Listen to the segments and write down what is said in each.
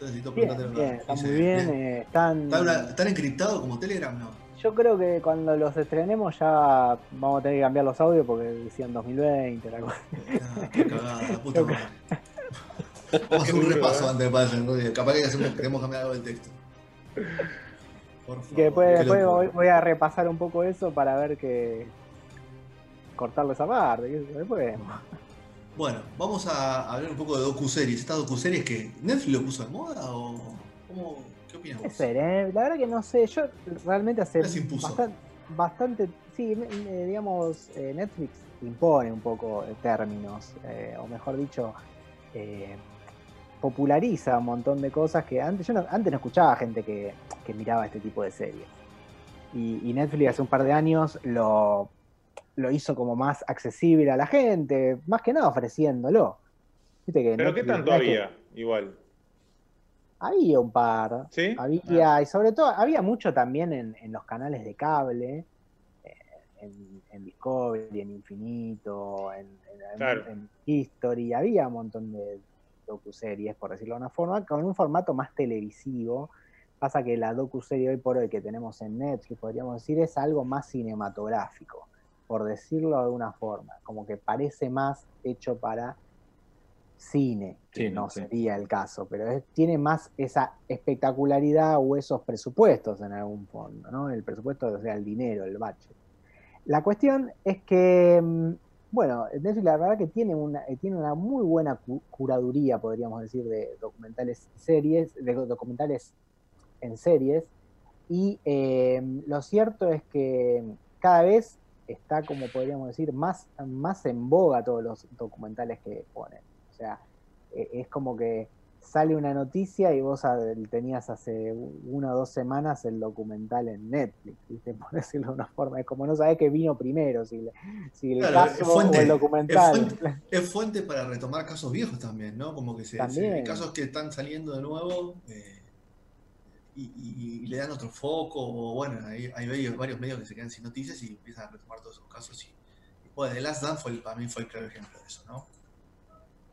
Necesito Bien, está muy bien. eh, están, ¿Están, una- ¿Están encriptados como Telegram? No. Yo creo que cuando los estrenemos ya vamos a tener que cambiar los audios porque decían 2020, la cosa. Ah, cagada, la puta madre. Vamos a hacer un repaso antes de pasar, Rodri. Capaz que hacemos- queremos cambiar algo del texto. Por favor. Que después, después voy, voy a repasar un poco eso para ver que. cortarlo esa parte. Después vemos. Bueno, vamos a hablar un poco de docuseries. ¿Estas docuseries que Netflix lo puso de moda o cómo, qué opinas ¿eh? La verdad que no sé. Yo realmente hace bastante. sí, digamos, eh, Netflix impone un poco de términos, eh, o mejor dicho, eh, populariza un montón de cosas que antes yo no, antes no escuchaba gente que, que miraba este tipo de series. Y, y Netflix hace un par de años lo, lo hizo como más accesible a la gente, más que nada ofreciéndolo. Viste que Pero ¿qué tanto no es que- había? Igual. Había un par. ¿Sí? Había, y sobre todo, había mucho también en, en los canales de cable, eh, en, en Discovery, en Infinito, en, en- Claro. en History, había un montón de docuseries, por decirlo de una forma, con un formato más televisivo. Pasa que la docuserie hoy por hoy que tenemos en Netflix, podríamos decir, es algo más cinematográfico, por decirlo de alguna forma, como que parece más hecho para cine, que no sí. sería el caso, pero es- tiene más esa espectacularidad o esos presupuestos en algún fondo, ¿no? El presupuesto, o sea, el dinero, el budget. La cuestión es que, mm, bueno, Netflix la verdad que tiene una, eh, tiene una muy buena cu- curaduría, podríamos decir, de documentales series, de documentales en series, y eh, lo cierto es que cada vez está, como podríamos decir, más, más en boga todos los documentales que ponen. O sea, eh, es como que sale una noticia y vos tenías hace una o dos semanas el documental en Netflix, ¿viste? por decirlo de una forma. Es como no sabés qué vino primero, si, le- si el Claro, caso es fuente, o el es documental. fuente. Es fuente para retomar casos viejos también, ¿no? Como que se, se- casos que están saliendo de nuevo eh, y, y- y le dan otro foco, o bueno, hay, varios, medios que se quedan sin noticias y empiezan a retomar todos esos casos. Y, bueno, The Last Dance fue para mí fue el claro ejemplo de eso, ¿no?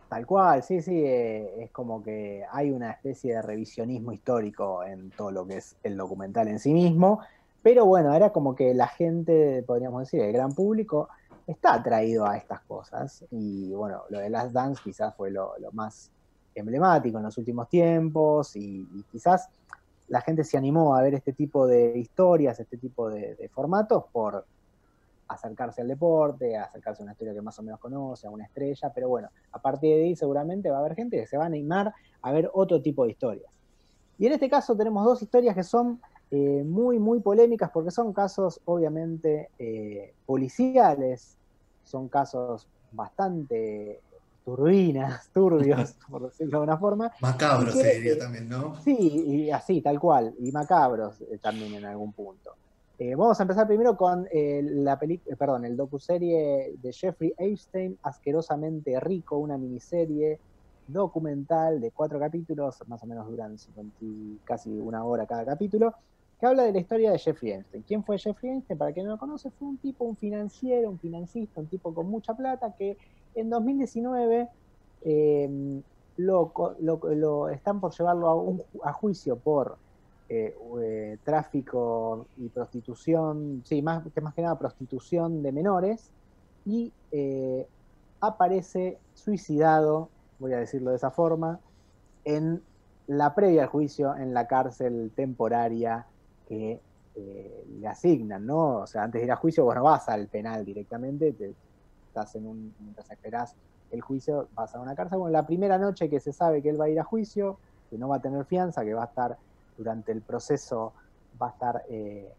Tal cual, sí, sí, eh, es como que hay una especie de revisionismo histórico en todo lo que es el documental en sí mismo, pero bueno, era como que la gente, podríamos decir, el gran público, está atraído a estas cosas y bueno, lo de Last Dance quizás fue lo, más emblemático en los últimos tiempos y quizás la gente se animó a ver este tipo de historias, este tipo de, formatos por acercarse al deporte, acercarse a una historia que más o menos conoce, a una estrella, pero bueno, a partir de ahí seguramente va a haber gente que se va a animar a ver otro tipo de historias. Y en este caso tenemos dos historias que son eh, muy, muy polémicas porque son casos obviamente eh, policiales, son casos bastante turbinas, turbios, por decirlo de una forma, Macabro ¿Y qué- se diría también, ¿no? Sí, y así, tal cual, y macabros eh, también en algún punto. Eh, vamos a empezar primero con eh, la película, perdón, el docuserie de Jeffrey Epstein, Asquerosamente Rico, una miniserie documental de cuatro capítulos, más o menos duran 50 y casi una hora cada capítulo, que habla de la historia de Jeffrey Epstein. ¿Quién fue Jeffrey Epstein? Para quien no lo conoce, fue un tipo, un financiero, un financista, un tipo con mucha plata que en 2019 eh, lo, están por llevarlo a, a juicio por eh, eh, tráfico y prostitución, sí, más que más que nada prostitución de menores y aparece suicidado, voy a decirlo de esa forma, en la previa al juicio, en la cárcel temporaria que le asignan, ¿no? O sea, antes de ir a juicio, vos no vas al penal directamente, te, estás en un, mientras esperás el juicio, vas a una cárcel. Bueno, la primera noche que se sabe que él va a ir a juicio, que no va a tener fianza, que va a estar durante el proceso, va a estar eh,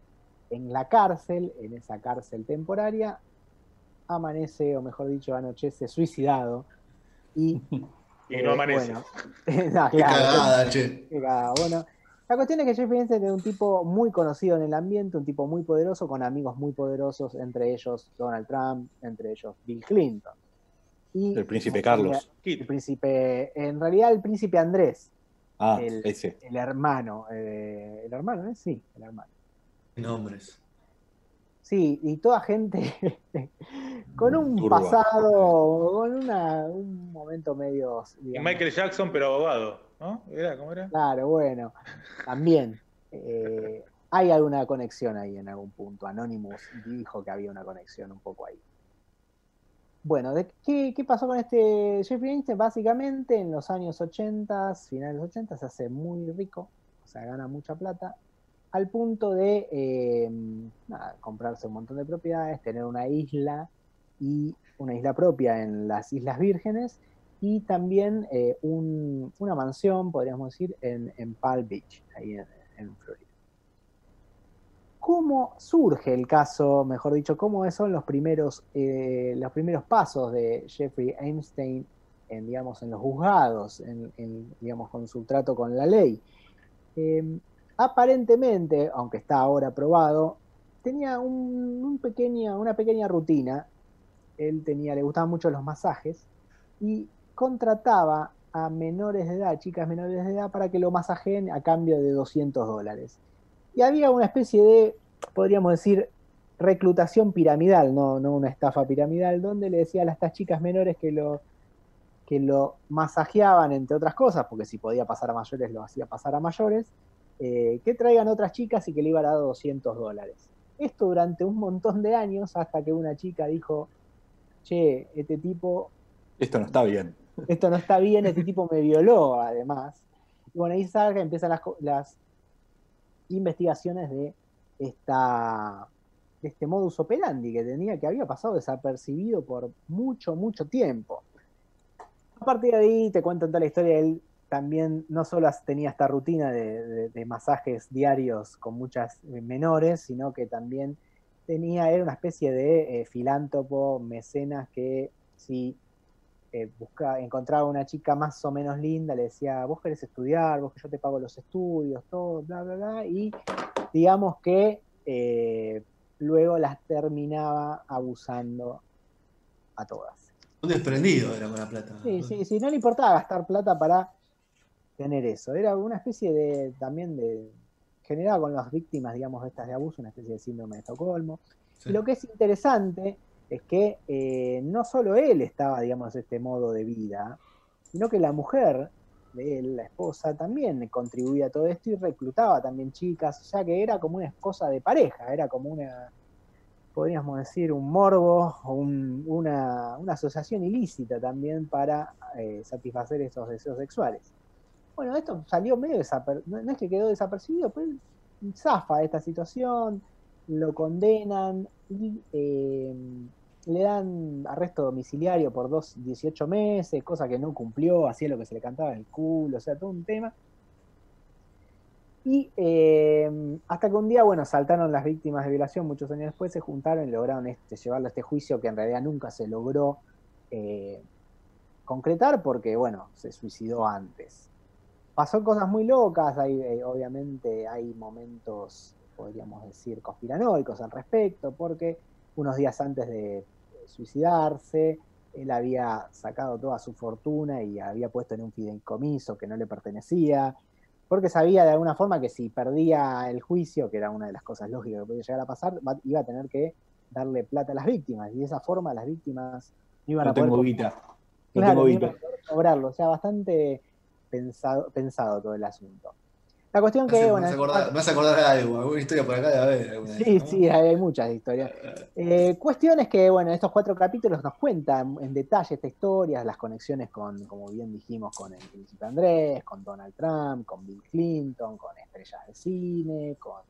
en la cárcel, en esa cárcel temporaria, amanece, o mejor dicho, anochece suicidado. Y, y no eh, amanece. Bueno, Qué cagada, che. Qué cagada. Bueno, la cuestión es que Jeffrey Einstein es un tipo muy conocido en el ambiente, un tipo muy poderoso, con amigos muy poderosos, entre ellos Donald Trump, entre ellos Bill Clinton. Y El príncipe Carlos. El príncipe, en realidad el príncipe Andrés, Ah, el, ese. el hermano, eh, el hermano, ¿eh? Sí, el hermano. Nombres. Sí, y toda gente con un Turba. pasado, con una, un momento medio... Y Michael Jackson, pero abogado, ¿no? ¿Era? ¿Cómo era? Claro, bueno, también eh, hay alguna conexión ahí en algún punto. Anonymous dijo que había una conexión un poco ahí. Bueno, ¿de qué, qué pasó con este Jeffrey Einstein? Básicamente en los años 80, finales de los 80, se hace muy rico, o sea, gana mucha plata, al punto de eh, comprarse un montón de propiedades, tener una isla y una isla propia en las Islas Vírgenes y también eh, un- una mansión, podríamos decir, en, en Palm Beach, ahí en, Florida. ¿Cómo surge el caso, mejor dicho, cómo son los primeros, eh, los primeros pasos de Jeffrey Einstein en, digamos, en los juzgados, en, digamos, con su trato con la ley? Aparentemente, aunque está ahora probado, tenía una pequeña rutina. Él tenía, le gustaban mucho los masajes y contrataba a menores de edad, chicas menores de edad, para que lo masajeen a cambio de 200 dólares. Y había una especie de, podríamos decir, reclutación piramidal, no, no una estafa piramidal, donde le decían a estas chicas menores que lo, que lo masajeaban, entre otras cosas, porque si podía pasar a mayores, lo hacía pasar a mayores, eh, que traigan otras chicas y que le iban a dar 200 dólares. Esto durante un montón de años, hasta que una chica dijo, che, este tipo Esto no está bien. esto no está bien, este tipo me violó además. Y bueno, ahí salga, empiezan las, investigaciones de esta de este modus operandi que tenía, que había pasado desapercibido por mucho, mucho tiempo. A partir de ahí te cuento toda la historia, él también no solo tenía esta rutina de, de- de masajes diarios con muchas eh, menores, sino que también tenía, era una especie de eh, filántropo, mecenas que si eh, busca, encontraba una chica más o menos linda, le decía, vos querés estudiar, vos que yo te pago los estudios, todo, bla, bla, bla, y digamos que eh, luego las terminaba abusando a todas. Un desprendido era con la plata. Sí, sí, sí, no le importaba gastar plata para tener eso. Era una especie de, también de, generaba con las víctimas, digamos, de estas de abuso, una especie de síndrome de Estocolmo. Sí. Y lo que es interesante es que eh, no solo él estaba, digamos, este modo de vida, sino que la mujer de él, la esposa, también contribuía a todo esto y reclutaba también chicas, o sea que era como una esposa de pareja, era como una, podríamos decir, un morbo, o un- una, una asociación ilícita también para eh, satisfacer esos deseos sexuales. Bueno, esto salió medio desapercibido, no, es que quedó desapercibido, pues zafa de esta situación, lo condenan y eh, le dan arresto domiciliario por dos, 18 meses, cosa que no cumplió, hacía lo que se le cantaba en el culo, o sea, todo un tema. Y eh, hasta que un día, bueno, saltaron las víctimas de violación, muchos años después se juntaron y lograron este, llevarlo a este juicio que en realidad nunca se logró eh, concretar porque, bueno, se suicidó antes. Pasó cosas muy locas, hay, eh, obviamente hay momentos, podríamos decir, conspiranoicos al respecto, porque unos días antes de suicidarse, él había sacado toda su fortuna y había puesto en un fideicomiso que no le pertenecía, porque sabía de alguna forma que si perdía el juicio, que era una de las cosas lógicas que podía llegar a pasar, iba a tener que darle plata a las víctimas, y de esa forma las víctimas no iban No a poder tengo co- guita. No Claro, tengo iban guita. a poder cobrarlo, o sea, bastante pensado, pensado todo el asunto. La cuestión que, bueno, hace acordar, me hace acordar de algo, alguna historia por acá de haber. Sí, esas, ¿no? sí, hay hay muchas historias. Eh, cuestiones que, bueno, estos cuatro capítulos nos cuentan en detalle esta historia, las conexiones con, como bien dijimos, con el príncipe Andrés, con Donald Trump, con Bill Clinton, con estrellas de cine, con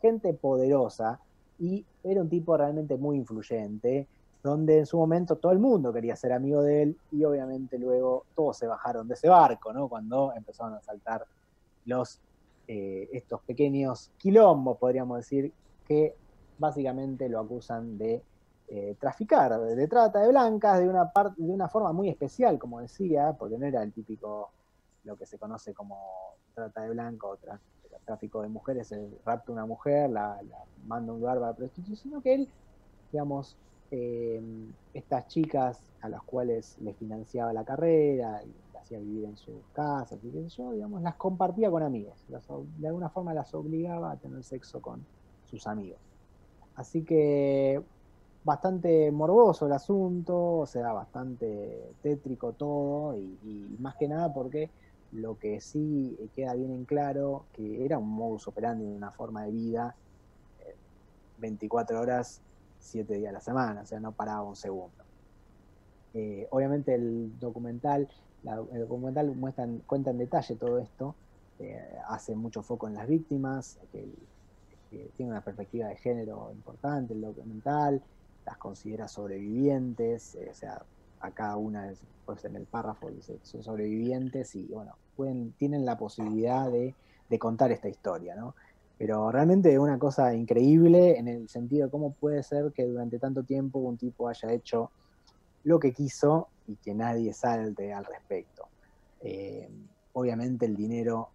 gente poderosa. Y era un tipo realmente muy influyente, donde en su momento todo el mundo quería ser amigo de él y obviamente luego todos se bajaron de ese barco, ¿no? Cuando empezaron a saltar los eh, estos pequeños quilombos, podríamos decir, que básicamente lo acusan de eh, traficar, de trata de blancas, de una, parte de una forma muy especial, como decía, porque no era el típico, lo que se conoce como trata de blanca o tra- tráfico de mujeres, el rapta a una mujer, la, la manda a un lugar para prostitución, sino que él, digamos, eh, estas chicas a las cuales les financiaba la carrera las hacía vivir en sus casas y yo, digamos, las compartía con amigos. Las de alguna forma las obligaba a tener sexo con sus amigos. Así que bastante morboso el asunto, o sea, bastante tétrico todo, y, y más que nada porque lo que sí queda bien en claro, que era un modus operandi, una forma de vida, eh, 24 horas, 7 días a la semana, o sea, no paraba un segundo. Eh, obviamente el documental, la- el documental muestra, cuenta en detalle todo esto, eh, hace mucho foco en las víctimas, que, tiene una perspectiva de género importante el documental, las considera sobrevivientes, eh, o sea, a cada una, es- pues en el párrafo dice, son sobrevivientes y bueno, pueden, tienen la posibilidad de, de contar esta historia, ¿no? Pero realmente es una cosa increíble en el sentido de cómo puede ser que durante tanto tiempo un tipo haya hecho lo que quiso y que nadie salte al respecto. Eh, obviamente el dinero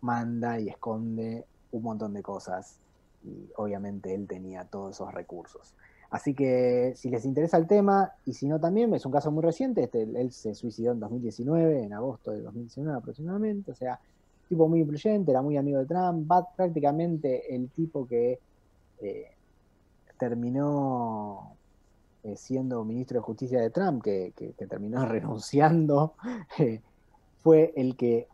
manda y esconde un montón de cosas y obviamente él tenía todos esos recursos. Así que si les interesa el tema, y si no también, es un caso muy reciente, este, él se suicidó en 2019, en agosto de 2019 aproximadamente, o sea, tipo muy influyente, era muy amigo de Trump, prácticamente el tipo que eh, terminó eh, siendo ministro de Justicia de Trump, que, que- terminó renunciando, eh, fue el que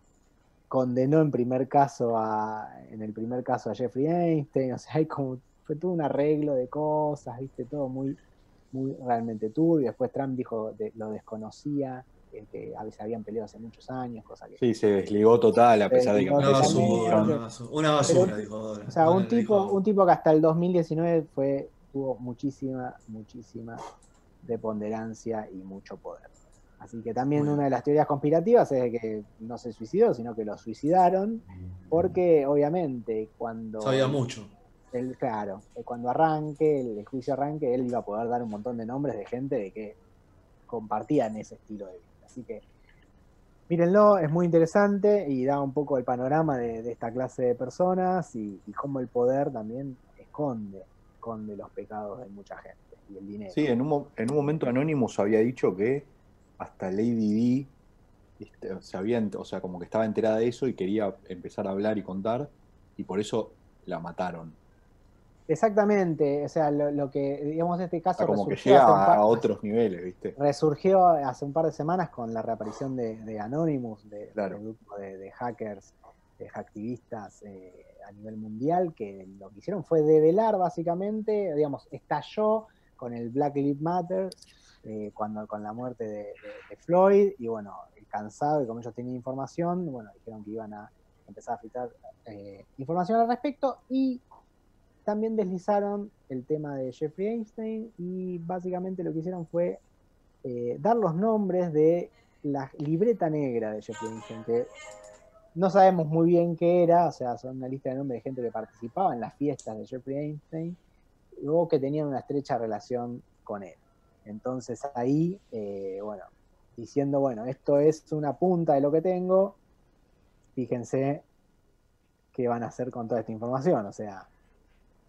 condenó en primer caso a, en el primer caso a Jeffrey Einstein, o sea, hay como, fue todo un arreglo de cosas, viste, todo muy, muy realmente turbio. Después Trump dijo de, lo desconocía, que a veces habían peleado hace muchos años, cosa que Sí, se desligó total, a pesar de que Una basura, una basura, una basura, Pero- dijo ahora. O sea, un tipo, dijo- un tipo que hasta el 2019 fue, tuvo muchísima, muchísima preponderancia y mucho poder. Así que también una de las teorías conspirativas es de que no se suicidó, sino que lo suicidaron, porque obviamente cuando Sabía mucho. él, claro, cuando arranque, el, el juicio arranque, él iba a poder dar un montón de nombres de gente de que compartían ese estilo de vida. Así que mírenlo, es muy interesante y da un poco el panorama de, esta clase de personas y, cómo el poder también esconde, esconde los pecados de mucha gente y el dinero. Sí, en un, mo- en un momento Anonymous había dicho que hasta Lady D este, se había, o sea, como que estaba enterada de eso y quería empezar a hablar y contar, y por eso la mataron. Exactamente, o sea, lo, lo que, digamos, este O caso sea, como que resurgió hace un llega par- a otros niveles, ¿viste? resurgió hace un par de semanas con la reaparición de, de Anonymous, de, Claro. del grupo de, de hackers, de hacktivistas eh, a nivel mundial, que lo que hicieron fue develar básicamente, digamos, estalló con el Black Lives Matter, eh, cuando con la muerte de, de- de Floyd, y bueno, cansado y como ellos tenían información, bueno, dijeron que iban a empezar a filtrar eh, información al respecto y también deslizaron el tema de Jeffrey Einstein y básicamente lo que hicieron fue eh, dar los nombres de la libreta negra de Jeffrey Einstein, que no sabemos muy bien qué era, o sea, son una lista de nombres de gente que participaba en las fiestas de Jeffrey Einstein o que tenían una estrecha relación con él. Entonces ahí, eh, bueno, diciendo, bueno, esto es una punta de lo que tengo, fíjense qué van a hacer con toda esta información, o sea,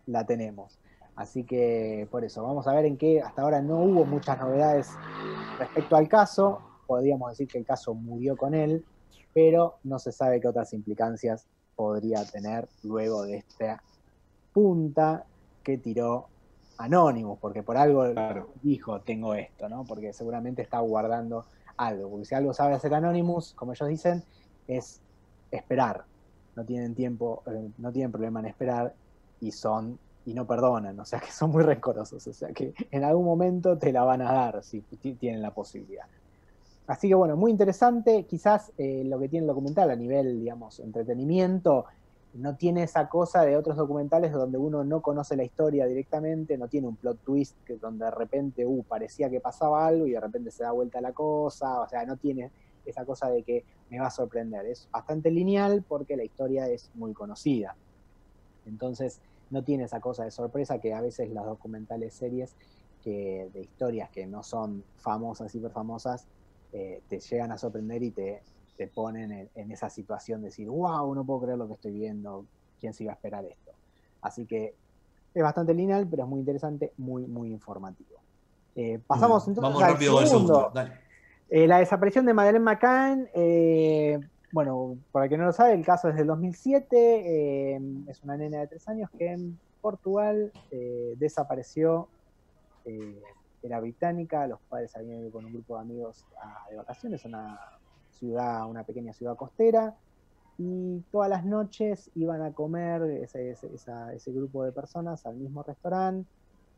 la tenemos. Así que por eso, vamos a ver en qué, hasta ahora no hubo muchas novedades respecto al caso, podríamos decir que el caso murió con él, pero no se sabe qué otras implicancias podría tener luego de esta punta que tiró Anonymous, porque por algo Claro. dijo, tengo esto, ¿no? Porque seguramente está guardando algo, porque si algo sabe hacer Anonymous, como ellos dicen, es esperar. no tienen tiempo, eh, no tienen problema en esperar y son y no perdonan, o sea que son muy rencorosos, o sea que en algún momento te la van a dar si tienen la posibilidad. Así que bueno, muy interesante, quizás eh, lo que tiene el documental a nivel, digamos, entretenimiento, no tiene esa cosa de otros documentales donde uno no conoce la historia directamente, no tiene un plot twist que donde de repente, uh, parecía que pasaba algo y de repente se da vuelta la cosa, o sea, no tiene esa cosa de que me va a sorprender. Es bastante lineal porque la historia es muy conocida. Entonces, no tiene esa cosa de sorpresa que a veces las documentales series que de historias que no son famosas, hiper famosas, eh, te llegan a sorprender y te, te ponen en, esa situación de decir, wow, no puedo creer lo que estoy viendo, ¿quién se iba a esperar esto? Así que es bastante lineal, pero es muy interesante, muy, muy informativo. Eh, pasamos entonces Vamos rápido al segundo. Dale. Eh, la desaparición de Madeleine McCann, eh, bueno, para que no lo sabe, el caso es del 2007, es una nena de tres años que en Portugal desapareció, era británica, los padres habían ido con un grupo de amigos de vacaciones a una ciudad, una pequeña ciudad costera, y todas las noches iban a comer ese, ese, grupo de personas al mismo restaurante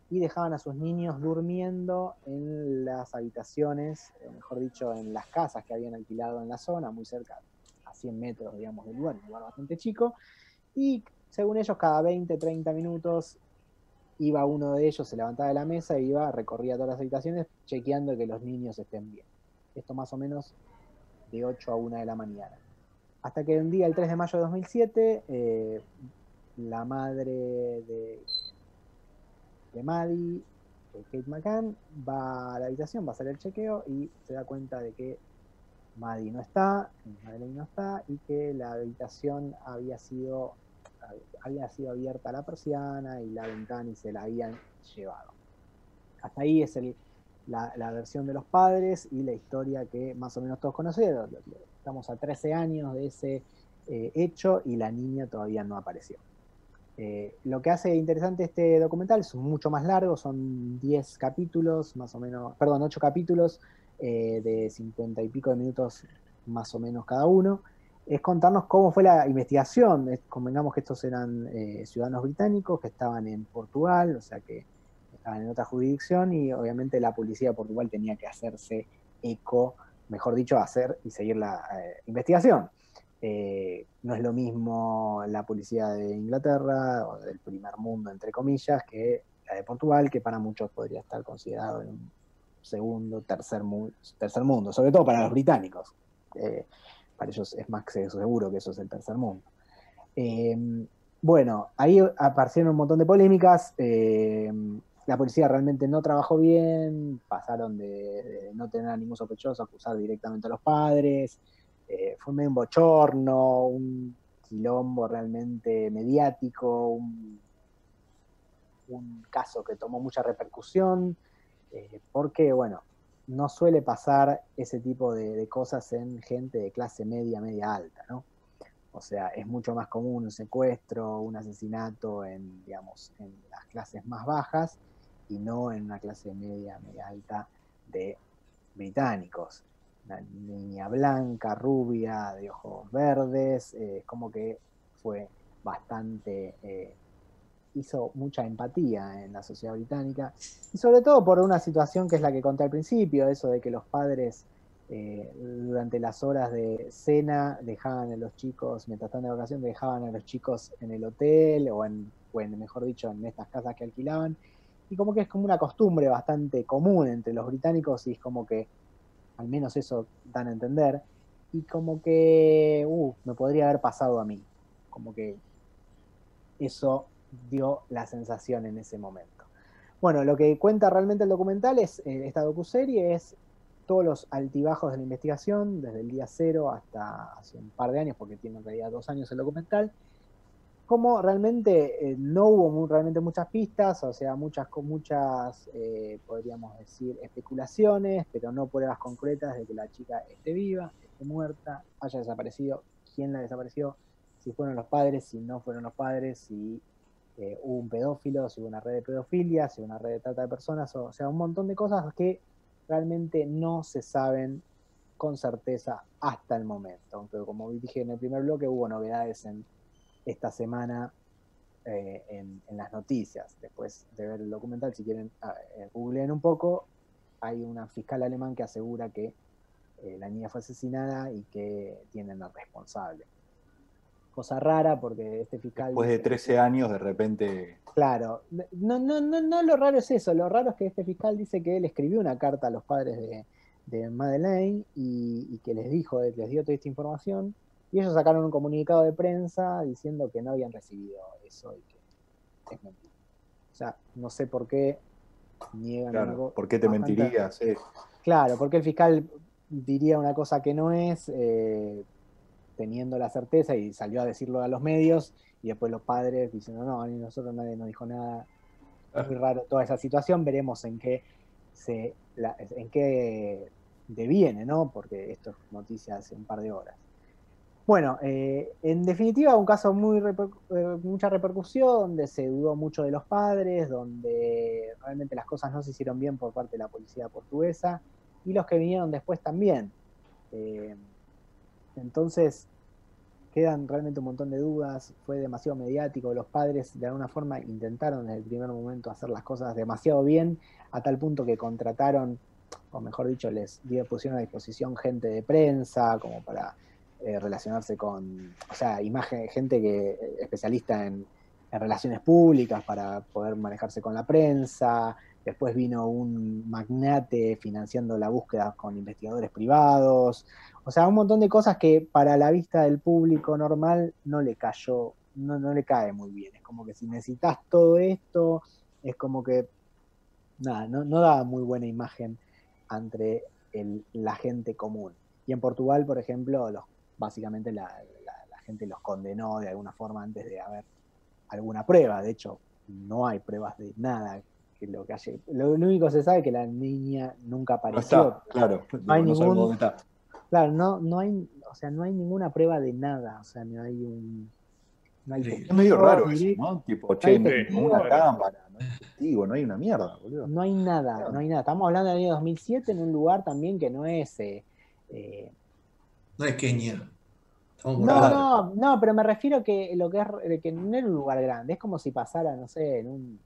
y dejaban a sus niños durmiendo en las habitaciones, eh, mejor dicho, en las casas que habían alquilado en la zona, muy cerca, a 100 metros, digamos, del lugar, un lugar bastante chico, y según ellos, cada 20, 30 minutos iba uno de ellos, se levantaba de la mesa e iba, recorría todas las habitaciones, chequeando que los niños estén bien. Esto más o menos de 8 a 1 de la mañana. Hasta que un día, el 3 de mayo de 2007, eh, la madre de, de Maddie, Kate McCann, va a la habitación, va a hacer el chequeo y se da cuenta de que Maddie no está, Madeleine no está y que la habitación había sido, había sido abierta la persiana y la ventana y se la habían llevado. Hasta ahí es el, la, versión de los padres y la historia que más o menos todos conocieron. Estamos a 13 años de ese eh, hecho y la niña todavía no apareció. Eh, lo que hace interesante este documental es mucho más largo, son 10 capítulos, más o menos, perdón, 8 capítulos eh, de 50 y pico de minutos más o menos cada uno. Es contarnos cómo fue la investigación. convengamos que estos eran ciudadanos británicos que estaban en Portugal, o sea que estaban en otra jurisdicción y obviamente la policía de Portugal tenía que hacerse eco, mejor dicho, hacer y seguir la eh, investigación. Eh, no es lo mismo la policía de Inglaterra o del primer mundo, entre comillas, que la de Portugal, que para muchos podría estar considerado en un segundo, tercer, tercer mundo, sobre todo para los británicos. Eh, para ellos es más seguro que eso es el tercer mundo. bueno, ahí aparecieron un montón de polémicas la policía realmente no trabajó bien, pasaron de, no tener a ningún sospechoso acusar directamente a los padres, eh, fue un bochorno, un quilombo realmente mediático, un, caso que tomó mucha repercusión, eh, porque, bueno, no suele pasar ese tipo de, de, cosas en gente de clase media, media alta, ¿no? O sea, es mucho más común un secuestro, un asesinato en, digamos, en las clases más bajas y no en una clase media, media alta de británicos. Una niña blanca, rubia, de ojos verdes, eh, como que fue bastante, eh, hizo mucha empatía en la sociedad británica, y sobre todo por una situación que es la que conté al principio, eso de que los padres eh, durante las horas de cena dejaban a los chicos, mientras están de vacaciones, dejaban a los chicos en el hotel o en, o mejor dicho, en estas casas que alquilaban, y como que es como una costumbre bastante común entre los británicos y es como que, al menos eso dan a entender, y como que, uh, me podría haber pasado a mí, como que eso dio la sensación en ese momento. Bueno, lo que cuenta realmente el documental es, eh, esta docuserie es todos los altibajos de la investigación, desde el día cero hasta hace un par de años, porque tiene en realidad dos años el documental, como realmente eh, no hubo realmente muchas pistas, o sea, muchas, muchas eh, podríamos decir, especulaciones, pero no pruebas concretas de que la chica esté viva, esté muerta, haya desaparecido, quién la desapareció, si fueron los padres, si no fueron los padres, si eh, hubo un pedófilo, si hubo una red de pedofilia, si hubo una red de trata de personas, o, sea, un montón de cosas que realmente no se saben con certeza hasta el momento. Aunque como dije en el primer bloque, hubo novedades en esta semana eh, en, las noticias. Después de ver el documental, si quieren, uh, googleen un poco, hay una fiscal alemán que asegura que eh, la niña fue asesinada y que tienen al responsable. Cosa rara porque este fiscal... Después de 13 años, de repente... Claro, no, no, no, no lo raro es eso, lo raro es que este fiscal dice que él escribió una carta a los padres de, de Madeleine y, que les dijo, les dio toda esta información y ellos sacaron un comunicado de prensa diciendo que no habían recibido eso y que es mentira. O sea, no sé por qué niegan algo. ¿Por qué te mentirías? Claro, porque el fiscal diría una cosa que no es, eh, teniendo la certeza, y salió a decirlo a los medios, y después los padres diciendo, no, ni nosotros nadie nos dijo nada. Es muy raro toda esa situación, veremos en qué se en qué deviene, ¿no? Porque esto es noticia hace un par de horas. Bueno, eh, en definitiva, un caso muy eh, mucha repercusión, donde se dudó mucho de los padres, donde realmente las cosas no se hicieron bien por parte de la policía portuguesa y los que vinieron después también. Eh, entonces, quedan realmente un montón de dudas, fue demasiado mediático, los padres de alguna forma intentaron desde el primer momento hacer las cosas demasiado bien, a tal punto que contrataron, o mejor dicho, les pusieron a disposición gente de prensa, como para eh, relacionarse con, o sea, imagen, gente que eh, especialista en, relaciones públicas para poder manejarse con la prensa, después vino un magnate financiando la búsqueda con investigadores privados, o sea, un montón de cosas que para la vista del público normal no le cayó, no, no le cae muy bien. Es como que si necesitas todo esto, es como que, nada, no, no da muy buena imagen entre la gente común. Y en Portugal, por ejemplo, los, básicamente la, gente los condenó de alguna forma antes de haber alguna prueba. De hecho, no hay pruebas de nada que lo que haya. Lo, único que se sabe es que la niña nunca apareció. claro, no hay ningún, Claro, no, no hay, o sea, no hay ninguna prueba de nada, o sea, no hay un... No hay es medio raro eso, ¿no? Tipo, che, no hay una cámara, no hay testigo, no hay una mierda, boludo. No hay nada, no hay nada. Estamos hablando del año 2007 en un lugar también que no es... Eh, eh no es Kenia. No, no, no, pero me refiero que lo que es que no era un lugar grande, es como si pasara, no sé, en un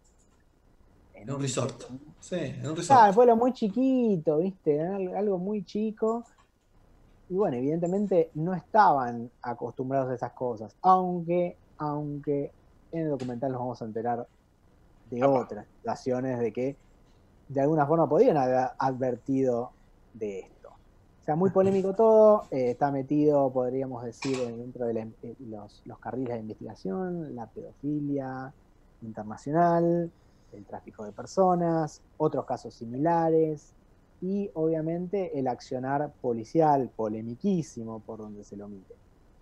en un resort. Sí, en un resort. Claro, pueblo muy chiquito, ¿viste? Algo muy chico y bueno, evidentemente no estaban acostumbrados a esas cosas, aunque, aunque en el documental nos vamos a enterar de otras situaciones de que de alguna forma podrían haber advertido de esto. Sea, muy polémico todo, eh, está metido, podríamos decir, dentro de los, los carriles de investigación, la pedofilia internacional, el tráfico de personas, otros casos similares, y obviamente el accionar policial, polemiquísimo por donde se lo mire.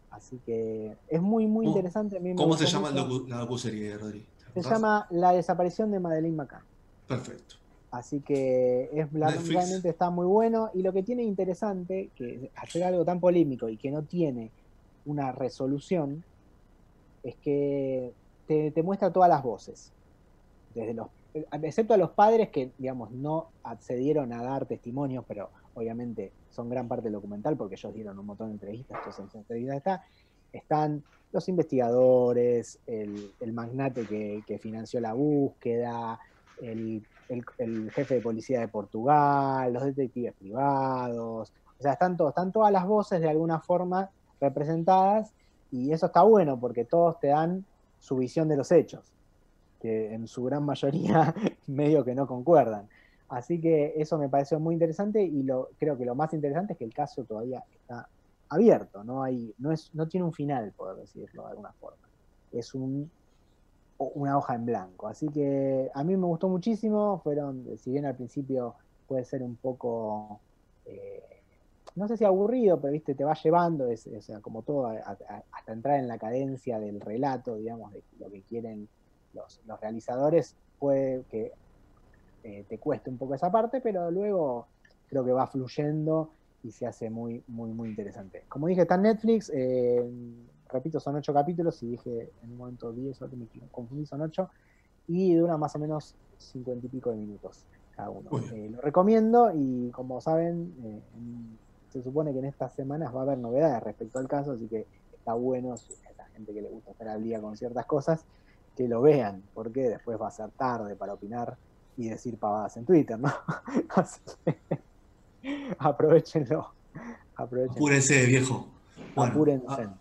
Así que es muy, muy interesante. ¿Cómo se llama la docuserie, Rodri? Se llama La desaparición de Madeleine McCann. Perfecto. Así que es realmente está muy bueno. Y lo que tiene interesante, que hacer algo tan polémico y que no tiene una resolución, es que te, te muestra todas las voces. Desde los excepto a los padres que, digamos, no accedieron a dar testimonios, pero obviamente son gran parte del documental porque ellos dieron un montón de entrevistas, entonces en entrevistas está, están los investigadores, el, magnate que, financió la búsqueda, el, jefe de policía de Portugal, los detectives privados, o sea, están, todos, están todas las voces de alguna forma representadas y eso está bueno porque todos te dan su visión de los hechos que en su gran mayoría medio que no concuerdan. Así que eso me pareció muy interesante y lo, creo que lo más interesante es que el caso todavía está abierto, no, hay, no, es, no tiene un final, por decirlo de alguna forma. Es un, una hoja en blanco. Así que a mí me gustó muchísimo, fueron, si bien al principio puede ser un poco, eh, no sé si aburrido, pero viste, te va llevando, es, o sea, como todo, hasta entrar en la cadencia del relato, digamos, de lo que quieren los, realizadores, puede que eh, te cueste un poco esa parte, pero luego creo que va fluyendo y se hace muy, muy, muy interesante. Como dije, está Netflix, eh, repito, son ocho capítulos, y dije en un momento diez, me confundí, son ocho, y dura más o menos cincuenta y pico de minutos cada uno. Eh, lo recomiendo y como saben, se supone que en estas semanas va a haber novedades respecto al caso, así que está bueno si a la gente que le gusta estar al día con ciertas cosas, que lo vean, porque después va a ser tarde para opinar y decir pavadas en Twitter, ¿no? Así que aprovechenlo. Aprovechenlo. Apúrense, viejo. Bueno, Apúrense. ah,